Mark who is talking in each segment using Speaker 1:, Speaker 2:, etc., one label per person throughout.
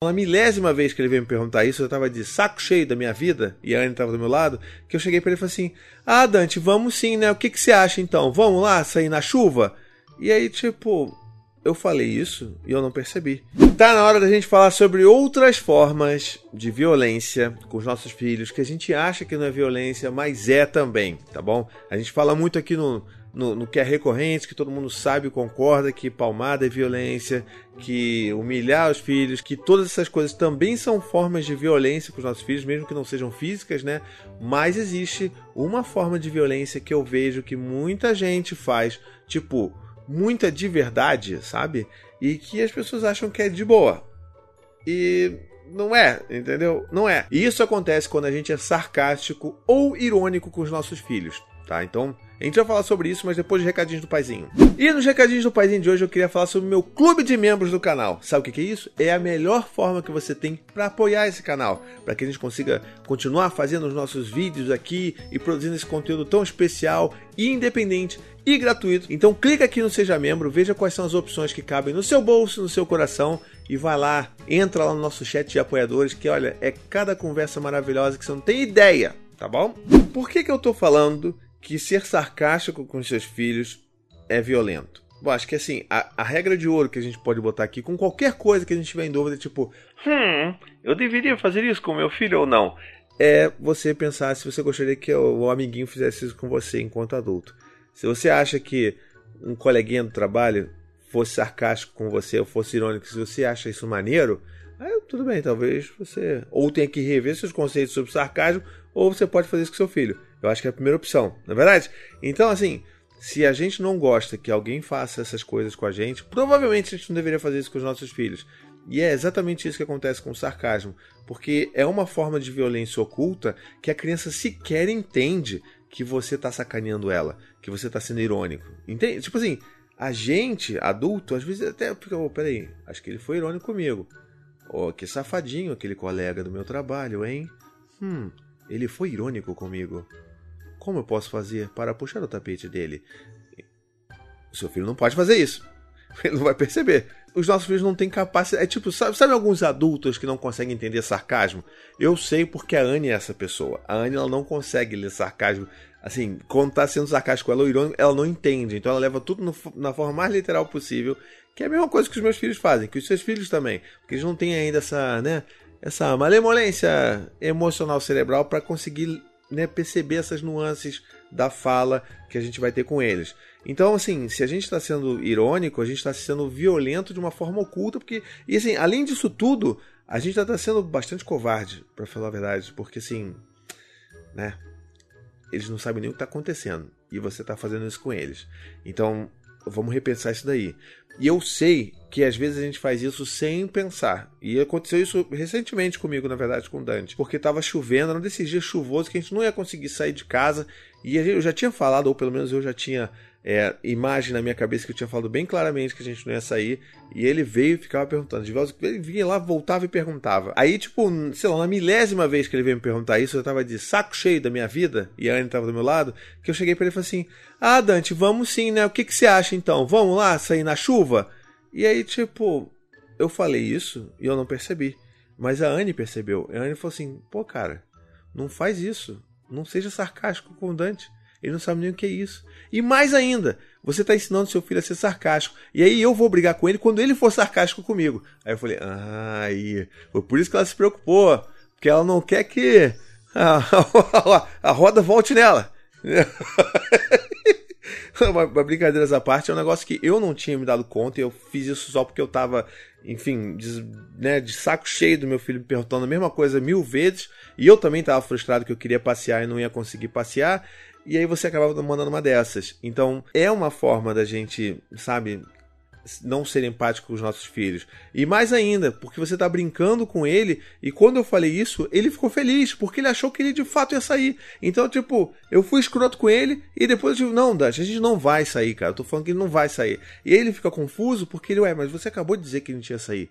Speaker 1: Na milésima vez que ele veio me perguntar isso, eu tava de saco cheio da minha vida, e a Anne tava do meu lado, que eu cheguei para ele e falei assim: Ah, Dante, vamos sim, né? O que, que você acha então? Vamos lá sair na chuva? E aí, tipo, eu falei isso e eu não percebi. Tá na hora da gente falar sobre outras formas de violência com os nossos filhos, que a gente acha que não é violência, mas é também, tá bom? A gente fala muito aqui no, no, no, que é recorrente, que todo mundo sabe e concorda que palmada é violência, que humilhar os filhos, que todas essas coisas também são formas de violência com os nossos filhos, mesmo que não sejam físicas, né? Mas existe uma forma de violência que eu vejo que muita gente faz, tipo, muita de verdade, sabe? E que as pessoas acham que é de boa. E não é, entendeu? Não é. E isso acontece quando a gente é sarcástico ou irônico com os nossos filhos, tá? Então, a gente vai falar sobre isso, mas depois dos recadinhos do paizinho. E nos recadinhos do paizinho de hoje eu queria falar sobre o meu clube de membros do canal. Sabe o que é isso? É a melhor forma que você tem para apoiar esse canal, para que a gente consiga continuar fazendo os nossos vídeos aqui e produzindo esse conteúdo tão especial independente e gratuito. Então clica aqui no seja membro, veja quais são as opções que cabem no seu bolso, no seu coração e vai lá, entra lá no nosso chat de apoiadores que olha, é cada conversa maravilhosa que você não tem ideia, tá bom? Por que que eu tô falando que ser sarcástico com seus filhos é violento. Bom, acho que assim, a, a, regra de ouro que a gente pode botar aqui com qualquer coisa que a gente tiver em dúvida, tipo, hum, eu deveria fazer isso com meu filho ou não? É você pensar se você gostaria que o, o amiguinho fizesse isso com você enquanto adulto. Se você acha que um coleguinha do trabalho fosse sarcástico com você ou fosse irônico, se você acha isso maneiro, aí tudo bem, talvez você ou tenha que rever seus conceitos sobre sarcasmo, ou você pode fazer isso com seu filho. Eu acho que é a primeira opção, não é verdade? Então, assim, se a gente não gosta que alguém faça essas coisas com a gente, provavelmente a gente não deveria fazer isso com os nossos filhos. E é exatamente isso que acontece com o sarcasmo, porque é uma forma de violência oculta que a criança sequer entende que você está sacaneando ela, que você está sendo irônico. Entende? Tipo assim, a gente, adulto, às vezes até fica, oh, peraí, acho que ele foi irônico comigo. Oh, que safadinho aquele colega do meu trabalho, hein? Hum, ele foi irônico comigo. Como eu posso fazer para puxar o tapete dele? O seu filho não pode fazer isso. Ele não vai perceber. Os nossos filhos não têm capacidade. É tipo, sabe, sabe alguns adultos que não conseguem entender sarcasmo? Eu sei porque a Anne é essa pessoa. A Anne ela não consegue ler sarcasmo. Assim, quando tá sendo sarcástico ela ou irônico, ela não entende. Então ela leva tudo no, na forma mais literal possível. Que é a mesma coisa que os meus filhos fazem, que os seus filhos também. Porque eles não têm ainda essa, né? Essa malemolência emocional cerebral para conseguir né, perceber essas nuances da fala que a gente vai ter com eles. Então, assim, se a gente está sendo irônico, a gente está sendo violento de uma forma oculta, porque. E assim, além disso tudo, a gente está sendo bastante covarde, para falar a verdade, porque assim. Né? Eles não sabem nem o que está acontecendo. E você está fazendo isso com eles. Então, vamos repensar isso daí. E eu sei que às vezes a gente faz isso sem pensar. E aconteceu isso recentemente comigo, na verdade, com o Dante. Porque estava chovendo, era um desses dias chuvosos que a gente não ia conseguir sair de casa. E eu já tinha falado, ou pelo menos eu já tinha é, imagem na minha cabeça que eu tinha falado bem claramente que a gente não ia sair. E ele veio e ficava perguntando. De volta, ele vinha lá, voltava e perguntava. Aí, tipo, sei lá, na milésima vez que ele veio me perguntar isso, eu tava de saco cheio da minha vida, e a Anne tava do meu lado, que eu cheguei para ele e falei assim: Ah, Dante, vamos sim, né? O que, que você acha então? Vamos lá sair na chuva? E aí, tipo, eu falei isso e eu não percebi. Mas a Anne percebeu. A Anne falou assim: pô, cara, não faz isso. Não seja sarcástico com o Dante. Ele não sabe nem o que é isso. E mais ainda, você está ensinando seu filho a ser sarcástico. E aí eu vou brigar com ele quando ele for sarcástico comigo. Aí eu falei, ah, aí. Foi por isso que ela se preocupou. Porque ela não quer que a, a, a roda volte nela. Brincadeiras à parte, é um negócio que eu não tinha me dado conta e eu fiz isso só porque eu tava, enfim, de, né, de saco cheio do meu filho me perguntando a mesma coisa mil vezes e eu também tava frustrado que eu queria passear e não ia conseguir passear e aí você acabava mandando uma dessas. Então é uma forma da gente, sabe, não ser empático com os nossos filhos. E mais ainda, porque você está brincando com ele, e quando eu falei isso, ele ficou feliz, porque ele achou que ele de fato ia sair. Então, tipo, eu fui escroto com ele, e depois eu digo, não, Dante, a gente não vai sair, cara. Eu tô falando que ele não vai sair. E ele fica confuso, porque ele, ué, mas você acabou de dizer que ele não tinha sair.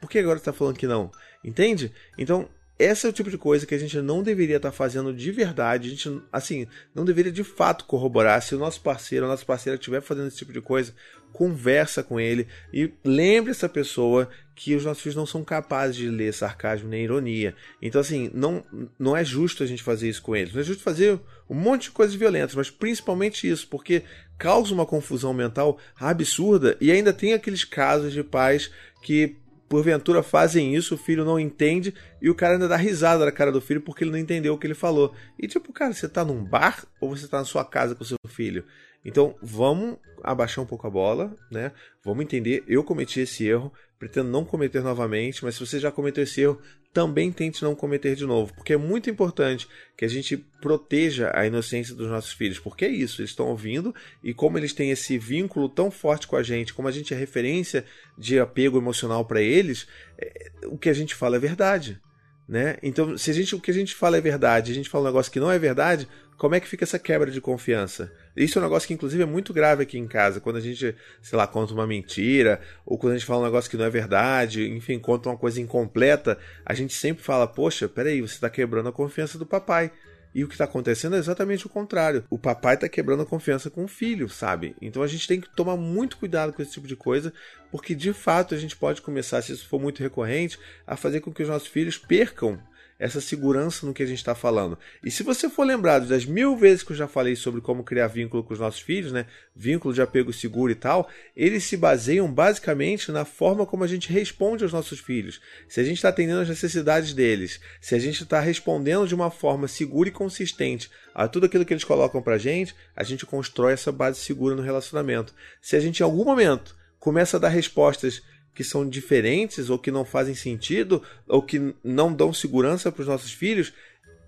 Speaker 1: Por que agora você tá falando que não? Entende? Então, esse é o tipo de coisa que a gente não deveria estar tá fazendo de verdade. A gente, assim, não deveria de fato corroborar. Se o nosso parceiro ou nossa parceira estiver fazendo esse tipo de coisa, conversa com ele e lembre essa pessoa que os nossos filhos não são capazes de ler sarcasmo nem ironia. Então, assim, não, não é justo a gente fazer isso com eles. Não é justo fazer um monte de coisas violentas, mas principalmente isso, porque causa uma confusão mental absurda e ainda tem aqueles casos de pais que porventura fazem isso, o filho não entende e o cara ainda dá risada na cara do filho porque ele não entendeu o que ele falou. E tipo, cara, você tá num bar ou você tá na sua casa com seu filho? Então, vamos abaixar um pouco a bola, né? Vamos entender, eu cometi esse erro, pretendo não cometer novamente, mas se você já cometeu esse erro, também tente não cometer de novo, porque é muito importante que a gente proteja a inocência dos nossos filhos, porque é isso, eles estão ouvindo e como eles têm esse vínculo tão forte com a gente, como a gente é referência de apego emocional para eles, é, o que a gente fala é verdade. Né? Então, se a gente, o que a gente fala é verdade, a gente fala um negócio que não é verdade, como é que fica essa quebra de confiança? Isso é um negócio que, inclusive, é muito grave aqui em casa. Quando a gente, sei lá, conta uma mentira, ou quando a gente fala um negócio que não é verdade, enfim, conta uma coisa incompleta, a gente sempre fala: Poxa, peraí, você está quebrando a confiança do papai. E o que está acontecendo é exatamente o contrário. O papai está quebrando a confiança com o filho, sabe? Então a gente tem que tomar muito cuidado com esse tipo de coisa, porque de fato a gente pode começar, se isso for muito recorrente, a fazer com que os nossos filhos percam essa segurança no que a gente está falando. E se você for lembrado das mil vezes que eu já falei sobre como criar vínculo com os nossos filhos, né? Vínculo de apego seguro e tal, eles se baseiam basicamente na forma como a gente responde aos nossos filhos. Se a gente está atendendo às necessidades deles, se a gente está respondendo de uma forma segura e consistente a tudo aquilo que eles colocam para a gente, a gente constrói essa base segura no relacionamento. Se a gente em algum momento começa a dar respostas que são diferentes ou que não fazem sentido ou que não dão segurança para os nossos filhos,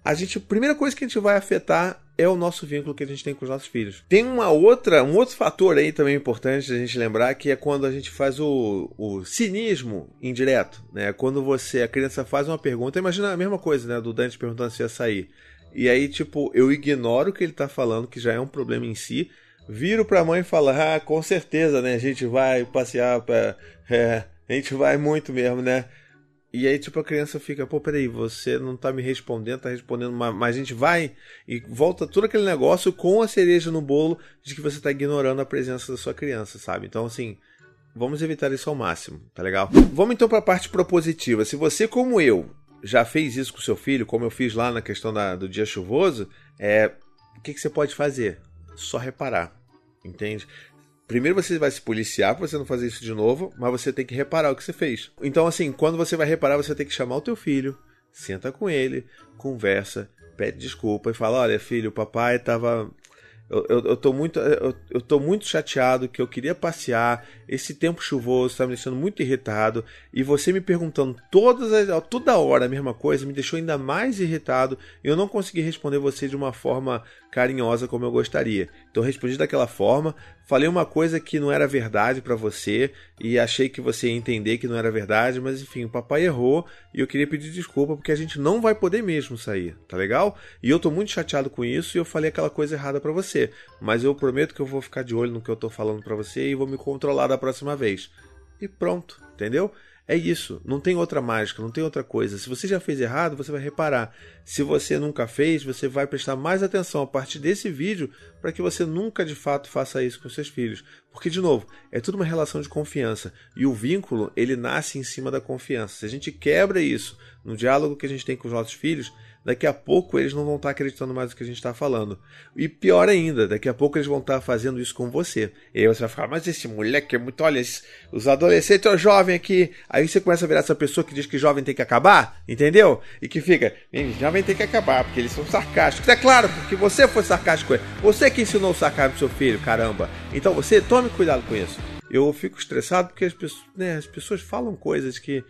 Speaker 1: a gente, a primeira coisa que a gente vai afetar é o nosso vínculo que a gente tem com os nossos filhos. Tem uma outra, um outro fator aí também importante a gente lembrar que é quando a gente faz o, o cinismo indireto, né? Quando você a criança faz uma pergunta, imagina a mesma coisa, né, do Dante perguntando se ia sair. E aí, tipo, eu ignoro o que ele está falando, que já é um problema em si, viro para a mãe e falo: "Ah, com certeza, né? A gente vai passear para é, a gente vai muito mesmo, né? E aí, tipo, a criança fica, pô, peraí, você não tá me respondendo, tá respondendo, mas a gente vai e volta todo aquele negócio com a cereja no bolo de que você tá ignorando a presença da sua criança, sabe? Então, assim, vamos evitar isso ao máximo, tá legal? Vamos então para a parte propositiva. Se você, como eu, já fez isso com seu filho, como eu fiz lá na questão da, do dia chuvoso, é, o que, que você pode fazer? Só reparar, entende? Primeiro você vai se policiar para você não fazer isso de novo, mas você tem que reparar o que você fez. Então, assim, quando você vai reparar, você tem que chamar o teu filho, senta com ele, conversa, pede desculpa e fala: Olha, filho, o papai estava eu, eu, eu, tô muito, eu, eu tô muito chateado que eu queria passear. Esse tempo chuvoso está me deixando muito irritado. E você me perguntando todas as, toda hora a mesma coisa me deixou ainda mais irritado. E eu não consegui responder você de uma forma carinhosa como eu gostaria. Então respondi daquela forma, falei uma coisa que não era verdade para você e achei que você ia entender que não era verdade, mas enfim, o papai errou e eu queria pedir desculpa porque a gente não vai poder mesmo sair, tá legal? E eu tô muito chateado com isso e eu falei aquela coisa errada para você, mas eu prometo que eu vou ficar de olho no que eu tô falando para você e vou me controlar da próxima vez. E pronto, entendeu? É isso, não tem outra mágica, não tem outra coisa. Se você já fez errado, você vai reparar. Se você nunca fez, você vai prestar mais atenção a partir desse vídeo para que você nunca de fato faça isso com seus filhos. Porque, de novo, é tudo uma relação de confiança. E o vínculo, ele nasce em cima da confiança. Se a gente quebra isso no diálogo que a gente tem com os nossos filhos, daqui a pouco eles não vão estar acreditando mais no que a gente está falando. E pior ainda, daqui a pouco eles vão estar fazendo isso com você. E aí você vai falar, mas esse moleque é muito. Olha, os adolescentes, o jovem aqui. Aí você começa a virar essa pessoa que diz que jovem tem que acabar, entendeu? E que fica, jovem tem que acabar, porque eles são sarcásticos. É claro, porque você foi sarcástico. Você que ensinou o sarcasmo pro seu filho, caramba. Então você tome cuidado com isso. Eu fico estressado porque as pessoas, né, as pessoas falam coisas que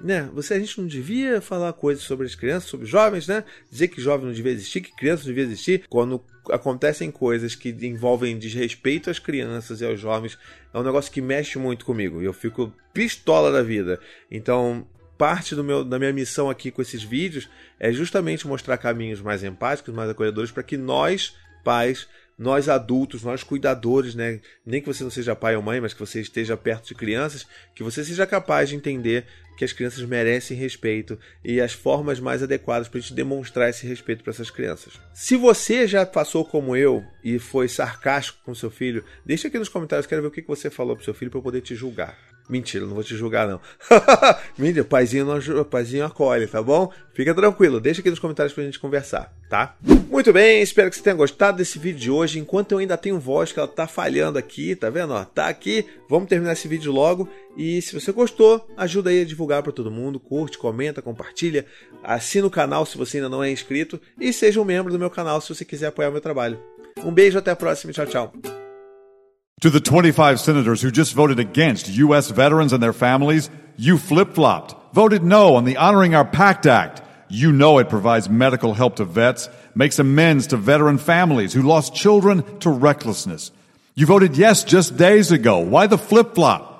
Speaker 1: né? Você a gente não devia falar coisas sobre as crianças, sobre jovens, né? Dizer que jovem não devia existir, que criança não devia existir. Quando acontecem coisas que envolvem desrespeito às crianças e aos jovens, é um negócio que mexe muito comigo. Eu fico pistola da vida. Então, parte do meu, da minha missão aqui com esses vídeos é justamente mostrar caminhos mais empáticos, mais acolhedores, para que nós, pais, nós adultos, nós cuidadores, né? Nem que você não seja pai ou mãe, mas que você esteja perto de crianças, que você seja capaz de entender que as crianças merecem respeito e as formas mais adequadas para a gente demonstrar esse respeito para essas crianças. Se você já passou como eu e foi sarcástico com seu filho, deixa aqui nos comentários, quero ver o que você falou pro seu filho para eu poder te julgar. Mentira, não vou te julgar não. Mentira, paizinho, não, paizinho acolhe, tá bom? Fica tranquilo, deixa aqui nos comentários pra gente conversar, tá? Muito bem, espero que você tenha gostado desse vídeo de hoje. Enquanto eu ainda tenho voz que ela tá falhando aqui, tá vendo? Ó, tá aqui. Vamos terminar esse vídeo logo. E se você gostou, ajuda aí a divulgar para todo mundo, curte, comenta, compartilha, assina o canal se você ainda não é inscrito e seja um membro do meu canal se você quiser apoiar o meu trabalho. Um beijo, até a próxima, tchau, tchau.
Speaker 2: To the 25 senators who just voted against U.S. veterans and their families, you flip flopped, voted no on the Honoring Our Pact Act. You know it provides medical help to vets, makes amends to veteran families who lost children to recklessness. You voted yes just days ago. Why the flip flop?